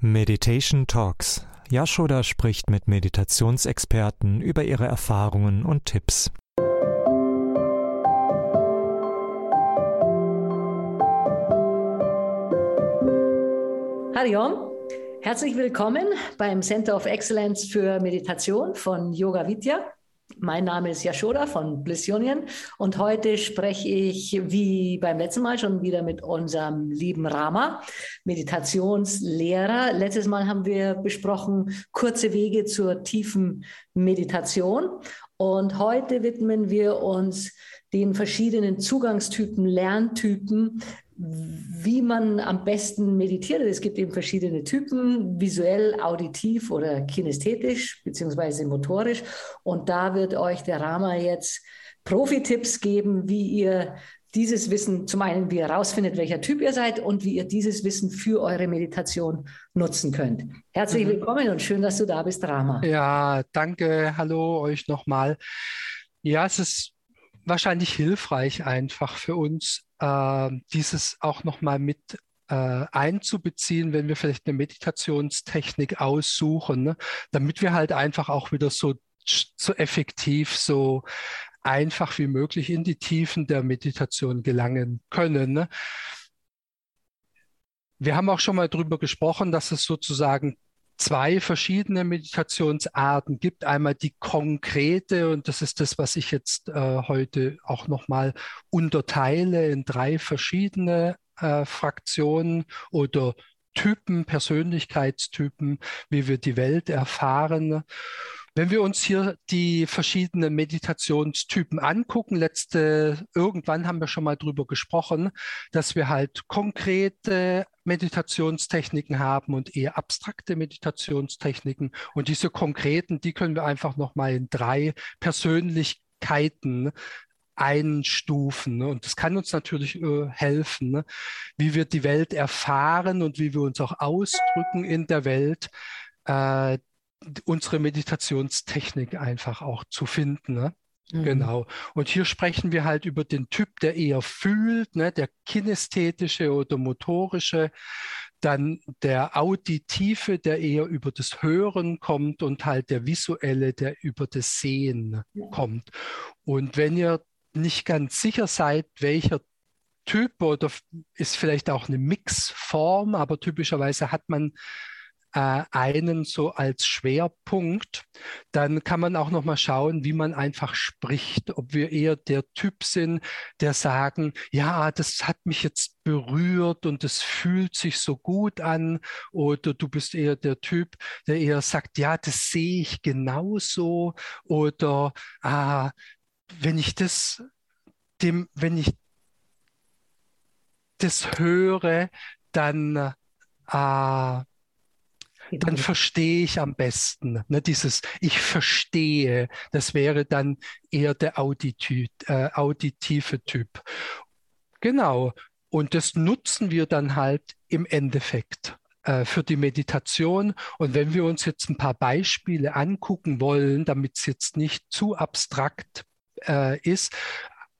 Meditation Talks. Yashoda spricht mit Meditationsexperten über ihre Erfahrungen und Tipps. Hariom, herzlich willkommen beim Center of Excellence für Meditation von Yoga Vidya. Mein Name ist Yashoda von Bliss Union und heute spreche ich wie beim letzten Mal schon wieder mit unserem lieben Rama, Meditationslehrer. Letztes Mal haben wir besprochen kurze Wege zur tiefen Meditation und heute widmen wir uns den verschiedenen Zugangstypen, Lerntypen, wie man am besten meditiert. Es gibt eben verschiedene Typen, visuell, auditiv oder kinästhetisch beziehungsweise motorisch. Und da wird euch der Rama jetzt Profi-Tipps geben, wie ihr dieses Wissen, zum einen, wie ihr herausfindet, welcher Typ ihr seid und wie ihr dieses Wissen für eure Meditation nutzen könnt. Herzlich mhm. willkommen und schön, dass du da bist, Rama. Ja, danke. Hallo euch nochmal. Ja, es ist wahrscheinlich hilfreich einfach für uns, äh, dieses auch nochmal mit äh, einzubeziehen, wenn wir vielleicht eine Meditationstechnik aussuchen, ne? damit wir halt einfach auch wieder so, so effektiv, so einfach wie möglich in die Tiefen der Meditation gelangen können. Ne? Wir haben auch schon mal darüber gesprochen, dass es sozusagen zwei verschiedene Meditationsarten gibt. Einmal die konkrete, und das ist das, was ich jetzt äh, heute auch nochmal unterteile in drei verschiedene äh, Fraktionen oder Typen, Persönlichkeitstypen, wie wir die Welt erfahren. Wenn wir uns hier die verschiedenen Meditationstypen angucken, letzte, irgendwann haben wir schon mal drüber gesprochen, dass wir halt konkrete Meditationstechniken haben und eher abstrakte Meditationstechniken. Und diese konkreten, die können wir einfach nochmal in drei Persönlichkeiten einstufen. Ne? Und das kann uns natürlich äh, helfen, ne? wie wir die Welt erfahren und wie wir uns auch ausdrücken in der Welt. Äh, unsere Meditationstechnik einfach auch zu finden. Ne? Mhm. Genau. Und hier sprechen wir halt über den Typ, der eher fühlt, ne, der kinästhetische oder motorische, dann der auditive, der eher über das Hören kommt und halt der visuelle, der über das Sehen ja. kommt. Und wenn ihr nicht ganz sicher seid, welcher Typ oder ist vielleicht auch eine Mixform, aber typischerweise hat man äh, einen so als Schwerpunkt, dann kann man auch noch mal schauen, wie man einfach spricht, ob wir eher der Typ sind, der sagen, ja, das hat mich jetzt berührt und es fühlt sich so gut an, oder du bist eher der Typ, der eher sagt, ja, das sehe ich genauso, oder ah, wenn ich das dem, wenn ich das höre, dann äh, dann verstehe ich am besten. Ne, dieses Ich verstehe, das wäre dann eher der Auditiv, äh, auditive Typ. Genau. Und das nutzen wir dann halt im Endeffekt äh, für die Meditation. Und wenn wir uns jetzt ein paar Beispiele angucken wollen, damit es jetzt nicht zu abstrakt äh, ist,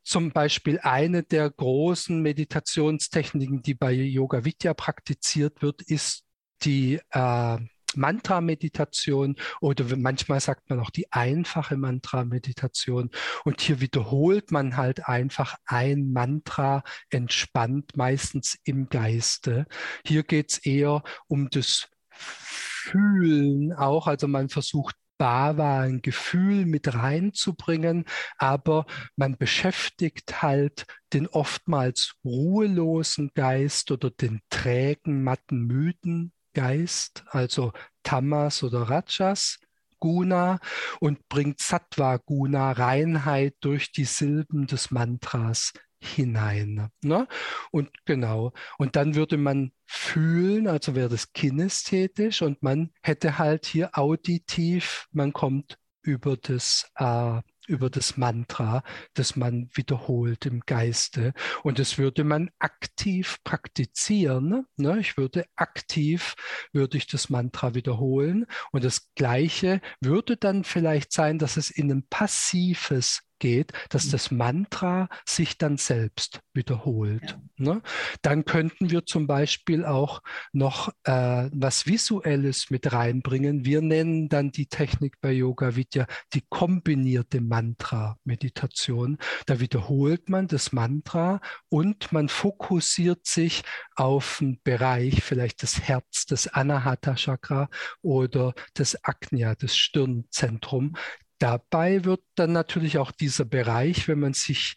zum Beispiel eine der großen Meditationstechniken, die bei Yoga Vidya praktiziert wird, ist die äh, Mantra-Meditation oder manchmal sagt man auch die einfache Mantra-Meditation. Und hier wiederholt man halt einfach ein Mantra entspannt, meistens im Geiste. Hier geht es eher um das Fühlen auch. Also man versucht Bhava, ein Gefühl mit reinzubringen, aber man beschäftigt halt den oftmals ruhelosen Geist oder den trägen, matten, müden Geist, also Tamas oder Rajas, Guna und bringt Sattva Guna, Reinheit durch die Silben des Mantras hinein. Ne? Und genau, und dann würde man fühlen, also wäre das kinästhetisch und man hätte halt hier auditiv, man kommt über das äh, über das Mantra, das man wiederholt im Geiste. Und das würde man aktiv praktizieren. Ne? Ich würde aktiv, würde ich das Mantra wiederholen. Und das Gleiche würde dann vielleicht sein, dass es in ein passives geht, dass mhm. das Mantra sich dann selbst wiederholt. Ja. Ne? Dann könnten wir zum Beispiel auch noch äh, was Visuelles mit reinbringen. Wir nennen dann die Technik bei Yoga Vidya die kombinierte Mantra-Meditation. Da wiederholt man das Mantra und man fokussiert sich auf einen Bereich, vielleicht das Herz, das Anahata Chakra oder das Agnya, das Stirnzentrum. Dabei wird dann natürlich auch dieser Bereich, wenn man sich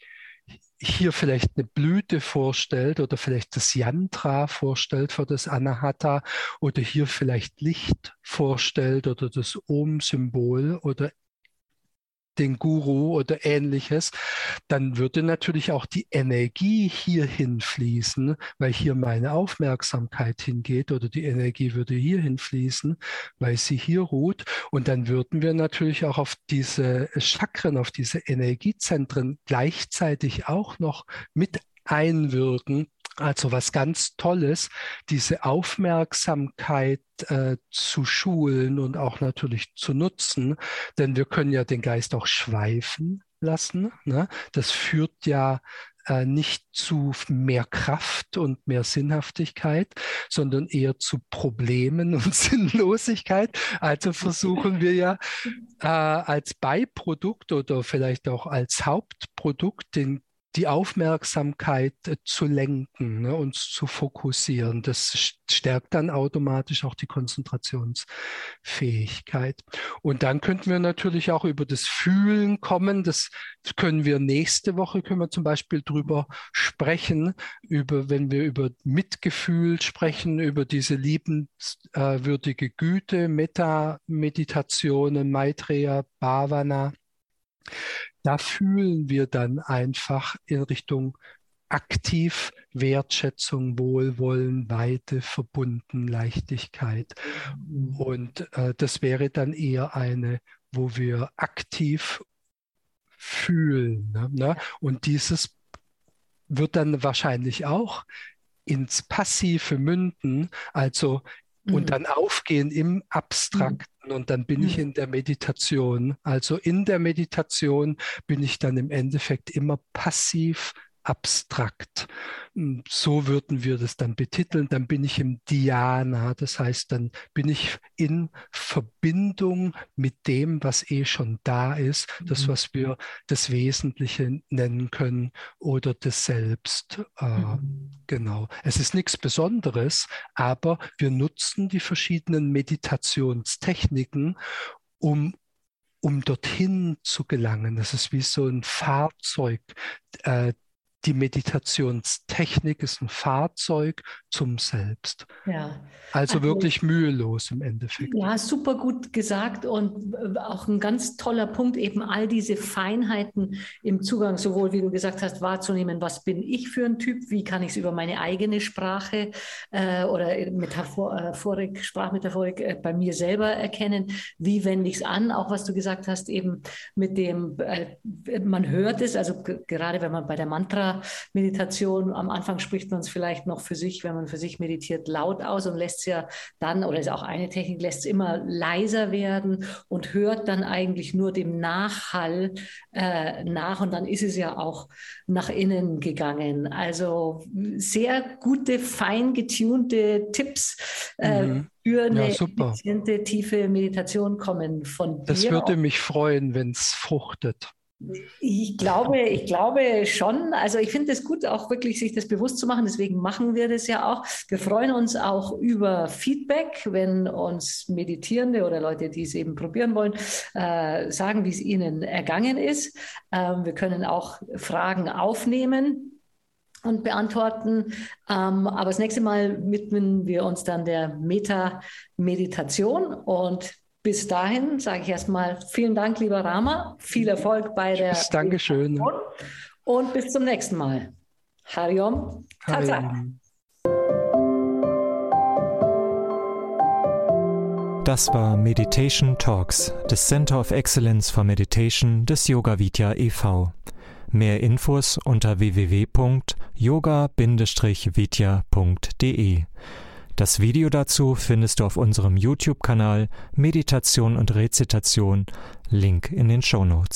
hier vielleicht eine Blüte vorstellt oder vielleicht das Yantra vorstellt für das Anahata oder hier vielleicht Licht vorstellt oder das Om-Symbol oder den Guru oder ähnliches, dann würde natürlich auch die Energie hierhin fließen, weil hier meine Aufmerksamkeit hingeht oder die Energie würde hierhin fließen, weil sie hier ruht. Und dann würden wir natürlich auch auf diese Chakren, auf diese Energiezentren gleichzeitig auch noch mit einwirken also was ganz Tolles, diese Aufmerksamkeit äh, zu schulen und auch natürlich zu nutzen, denn wir können ja den Geist auch schweifen lassen. Ne? Das führt ja äh, nicht zu mehr Kraft und mehr Sinnhaftigkeit, sondern eher zu Problemen und Sinnlosigkeit. Also versuchen wir ja äh, als Beiprodukt oder vielleicht auch als Hauptprodukt den die Aufmerksamkeit äh, zu lenken ne, und zu fokussieren. Das stärkt dann automatisch auch die Konzentrationsfähigkeit. Und dann könnten wir natürlich auch über das Fühlen kommen. Das können wir nächste Woche, können wir zum Beispiel drüber sprechen, über, wenn wir über Mitgefühl sprechen, über diese liebenswürdige Güte, Meta-Meditationen, Maitreya, Bhavana da fühlen wir dann einfach in Richtung aktiv Wertschätzung, Wohlwollen, Weite, Verbunden, Leichtigkeit. Und äh, das wäre dann eher eine, wo wir aktiv fühlen. Ne? ne? Und dieses wird dann wahrscheinlich auch ins Passive münden, also mhm. und dann aufgehen im Abstrakten und dann bin mhm. ich in der Meditation. Also in der Meditation bin ich dann im Endeffekt immer passiv abstrakt. Hm, so würden wir das dann betiteln. Dann bin ich im Dhyana, das heißt, dann bin ich in Verbindung mit dem, was eh schon da ist, das, mhm. was wir das Wesentliche nennen können oder das Selbst. Äh, mhm. Genau. Es ist nichts Besonderes, aber wir nutzen die verschiedenen Meditationstechniken, um um dorthin zu gelangen. Das ist wie so ein Fahrzeug, äh, die Meditationstechnik ist ein Fahrzeug zum Selbst. Ja. Also, also wirklich mühelos im Endeffekt. Ja, super gut gesagt und auch ein ganz toller Punkt, eben all diese Feinheiten im Zugang, sowohl wie du gesagt hast, wahrzunehmen, was bin ich für ein Typ, wie kann ich es über meine eigene Sprache äh, oder Metaphorik, äh, Sprachmetaphorik äh, bei mir selber erkennen, wie wende ich es an, auch was du gesagt hast, eben mit dem, äh, man hört es, also gerade wenn man bei der Mantra Meditation, am Anfang spricht man es vielleicht noch für sich, wenn man für sich meditiert, laut aus und lässt es ja dann, oder ist auch eine Technik, lässt es immer leiser werden und hört dann eigentlich nur dem Nachhall äh, nach und dann ist es ja auch nach innen gegangen. Also sehr gute, fein getunte Tipps. Äh, mhm. Für eine ja, effiziente, tiefe Meditation kommen von dir. Das würde mich freuen, wenn es fruchtet. Ich glaube, ich glaube schon. Also ich finde es gut, auch wirklich sich das bewusst zu machen. Deswegen machen wir das ja auch. Wir freuen uns auch über Feedback, wenn uns Meditierende oder Leute, die es eben probieren wollen, äh, sagen, wie es ihnen ergangen ist. Ähm, wir können auch Fragen aufnehmen und beantworten. Ähm, aber das nächste Mal widmen wir uns dann der Meta-Meditation und bis dahin sage ich erstmal vielen Dank, lieber Rama. Viel Erfolg bei der. Tschüss, Dankeschön. Und bis zum nächsten Mal. Hariom. Tata. Das war Meditation Talks des Center of Excellence for Meditation des Yoga Vidya e.V. Mehr Infos unter www.yoga-vidya.de. Das Video dazu findest du auf unserem YouTube-Kanal Meditation und Rezitation, Link in den Show Notes.